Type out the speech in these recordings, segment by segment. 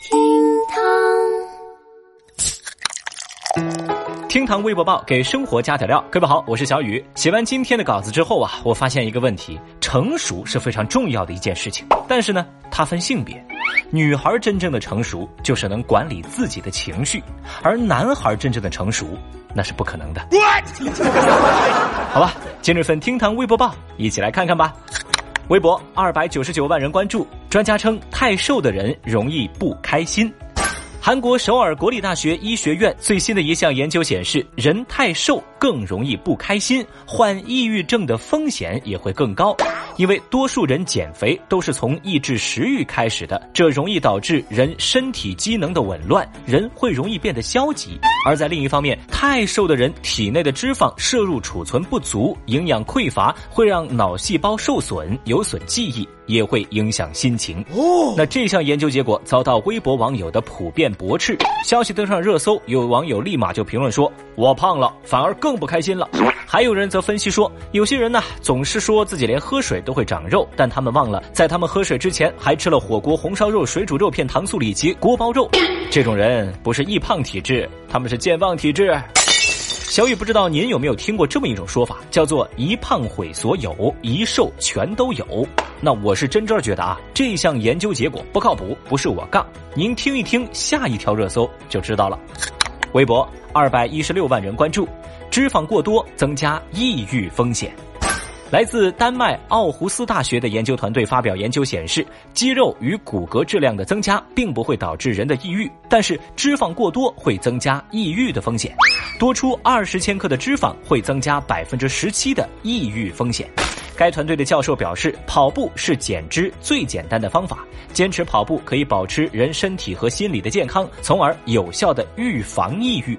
厅堂，厅堂微博报给生活加点料。各位好，我是小雨。写完今天的稿子之后啊，我发现一个问题：成熟是非常重要的一件事情，但是呢，它分性别。女孩真正的成熟就是能管理自己的情绪，而男孩真正的成熟那是不可能的。好吧，今日份厅堂微博报，一起来看看吧。微博二百九十九万人关注，专家称太瘦的人容易不开心。韩国首尔国立大学医学院最新的一项研究显示，人太瘦更容易不开心，患抑郁症的风险也会更高。因为多数人减肥都是从抑制食欲开始的，这容易导致人身体机能的紊乱，人会容易变得消极。而在另一方面，太瘦的人体内的脂肪摄入储存不足，营养匮乏，会让脑细胞受损，有损记忆。也会影响心情哦。那这项研究结果遭到微博网友的普遍驳斥，消息登上热搜，有网友立马就评论说：“我胖了，反而更更不开心了。”还有人则分析说，有些人呢总是说自己连喝水都会长肉，但他们忘了在他们喝水之前还吃了火锅、红烧肉、水煮肉片、糖醋里脊、锅包肉。这种人不是易胖体质，他们是健忘体质。小雨不知道您有没有听过这么一种说法，叫做“一胖毁所有，一瘦全都有”。那我是真真觉得啊，这项研究结果不靠谱，不是我杠。您听一听下一条热搜就知道了。微博二百一十六万人关注，脂肪过多增加抑郁风险。来自丹麦奥胡斯大学的研究团队发表研究显示，肌肉与骨骼质量的增加并不会导致人的抑郁，但是脂肪过多会增加抑郁的风险。多出二十千克的脂肪会增加百分之十七的抑郁风险。该团队的教授表示，跑步是减脂最简单的方法，坚持跑步可以保持人身体和心理的健康，从而有效的预防抑郁。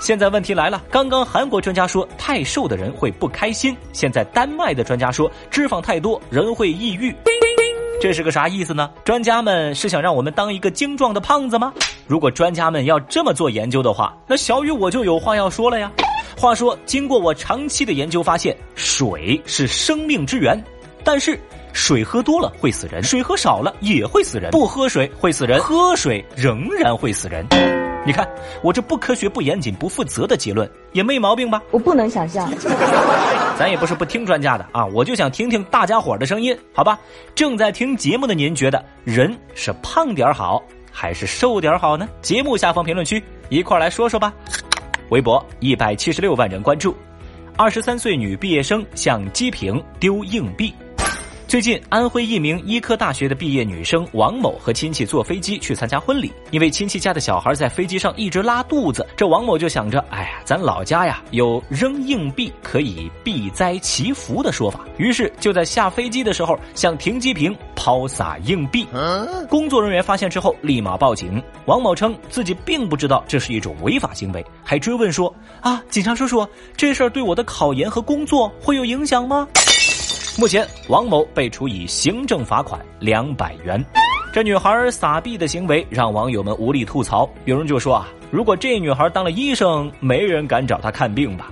现在问题来了，刚刚韩国专家说太瘦的人会不开心，现在丹麦的专家说脂肪太多人会抑郁，这是个啥意思呢？专家们是想让我们当一个精壮的胖子吗？如果专家们要这么做研究的话，那小雨我就有话要说了呀。话说，经过我长期的研究发现，水是生命之源，但是水喝多了会死人，水喝少了也会死人，不喝水会死人，喝水仍然会死人。你看，我这不科学、不严谨、不负责的结论也没毛病吧？我不能想象。咱也不是不听专家的啊，我就想听听大家伙的声音，好吧？正在听节目的您觉得人是胖点好还是瘦点好呢？节目下方评论区一块来说说吧。微博一百七十六万人关注，二十三岁女毕业生向机坪丢硬币。最近，安徽一名医科大学的毕业女生王某和亲戚坐飞机去参加婚礼，因为亲戚家的小孩在飞机上一直拉肚子，这王某就想着，哎呀，咱老家呀有扔硬币可以避灾祈福的说法，于是就在下飞机的时候向停机坪抛洒硬币。工作人员发现之后立马报警，王某称自己并不知道这是一种违法行为，还追问说，啊，警察叔叔，这事儿对我的考研和工作会有影响吗？目前，王某被处以行政罚款两百元。这女孩撒币的行为让网友们无力吐槽。有人就说啊，如果这女孩当了医生，没人敢找她看病吧？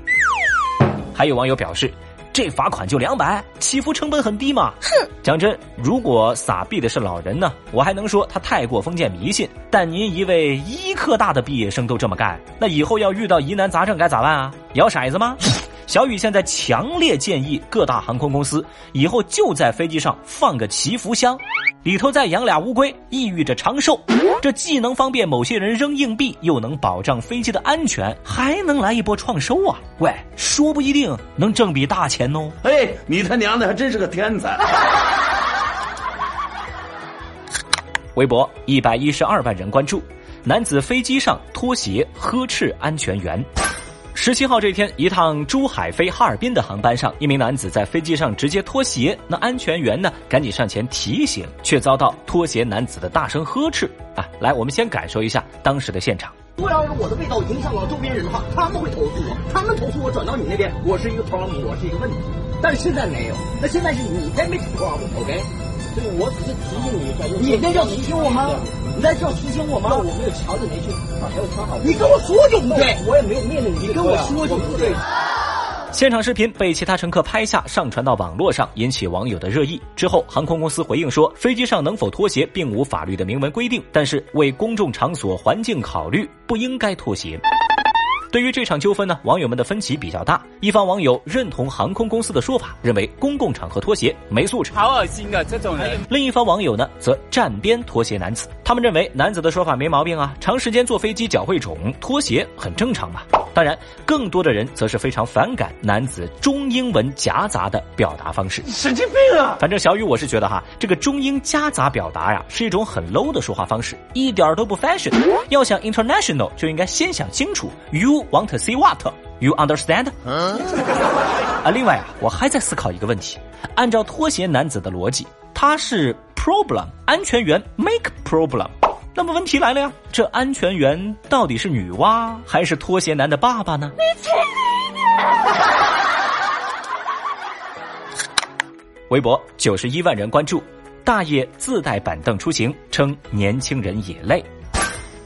还有网友表示，这罚款就两百，祈福成本很低嘛。哼，讲真，如果撒币的是老人呢，我还能说他太过封建迷信。但您一位医科大的毕业生都这么干，那以后要遇到疑难杂症该咋办啊？摇骰子吗？小雨现在强烈建议各大航空公司以后就在飞机上放个祈福箱，里头再养俩乌龟，意寓着长寿。这既能方便某些人扔硬币，又能保障飞机的安全，还能来一波创收啊！喂，说不一定能挣笔大钱哦！哎，你他娘的还真是个天才！微博一百一十二万人关注，男子飞机上脱鞋呵斥安全员。十七号这天，一趟珠海飞哈尔滨的航班上，一名男子在飞机上直接脱鞋，那安全员呢，赶紧上前提醒，却遭到脱鞋男子的大声呵斥。啊，来，我们先感受一下当时的现场。如果要是我的味道影响了周边人的话，他们会投诉我，他们投诉我转到你那边，我是一个 problem，我是一个问题。但是现在没有，那现在是你在没 problem，OK？所以我只是提醒你，你那叫提醒我吗？你在这提醒我吗？我没有瞧着没去，没有穿好。你跟我说就不对，我也没有命令你你，跟我说就不对。现场视频被其他乘客拍下，上传到网络上，引起网友的热议。之后，航空公司回应说，飞机上能否脱鞋并无法律的明文规定，但是为公众场所环境考虑，不应该脱鞋。对于这场纠纷呢，网友们的分歧比较大。一方网友认同航空公司的说法，认为公共场合脱鞋没素质，好恶心啊！这种人。另一方网友呢，则站边脱鞋男子。他们认为男子的说法没毛病啊，长时间坐飞机脚会肿，脱鞋很正常嘛。当然，更多的人则是非常反感男子中英文夹杂的表达方式。神经病啊！反正小雨我是觉得哈，这个中英夹杂表达呀，是一种很 low 的说话方式，一点都不 fashion。要想 international，就应该先想清楚，you want to see what？You understand？啊，另外啊，我还在思考一个问题，按照拖鞋男子的逻辑，他是 problem 安全员 make problem。那么问题来了呀，这安全员到底是女娲还是拖鞋男的爸爸呢？微博九十一万人关注，大爷自带板凳出行，称年轻人也累。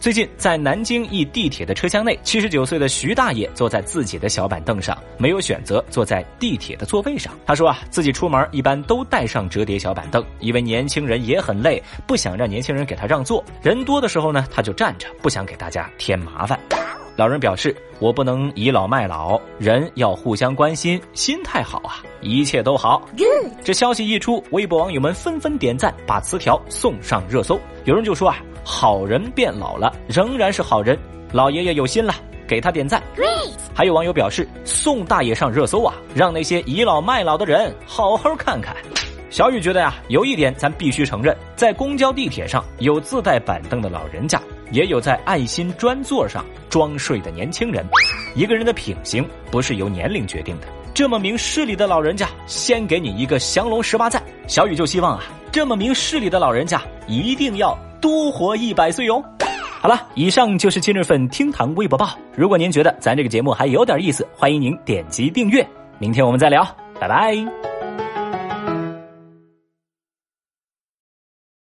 最近在南京一地铁的车厢内，七十九岁的徐大爷坐在自己的小板凳上，没有选择坐在地铁的座位上。他说啊，自己出门一般都带上折叠小板凳，因为年轻人也很累，不想让年轻人给他让座。人多的时候呢，他就站着，不想给大家添麻烦。老人表示：“我不能倚老卖老，人要互相关心，心态好啊，一切都好。”这消息一出，微博网友们纷纷点赞，把词条送上热搜。有人就说啊。好人变老了，仍然是好人。老爷爷有心了，给他点赞。还有网友表示，宋大爷上热搜啊，让那些倚老卖老的人好好看看。小雨觉得呀，有一点咱必须承认，在公交地铁上有自带板凳的老人家，也有在爱心专座上装睡的年轻人。一个人的品行不是由年龄决定的。这么明事理的老人家，先给你一个降龙十八赞。小雨就希望啊，这么明事理的老人家一定要。多活一百岁哟！好了，以上就是今日份厅堂微博报。如果您觉得咱这个节目还有点意思，欢迎您点击订阅。明天我们再聊，拜拜。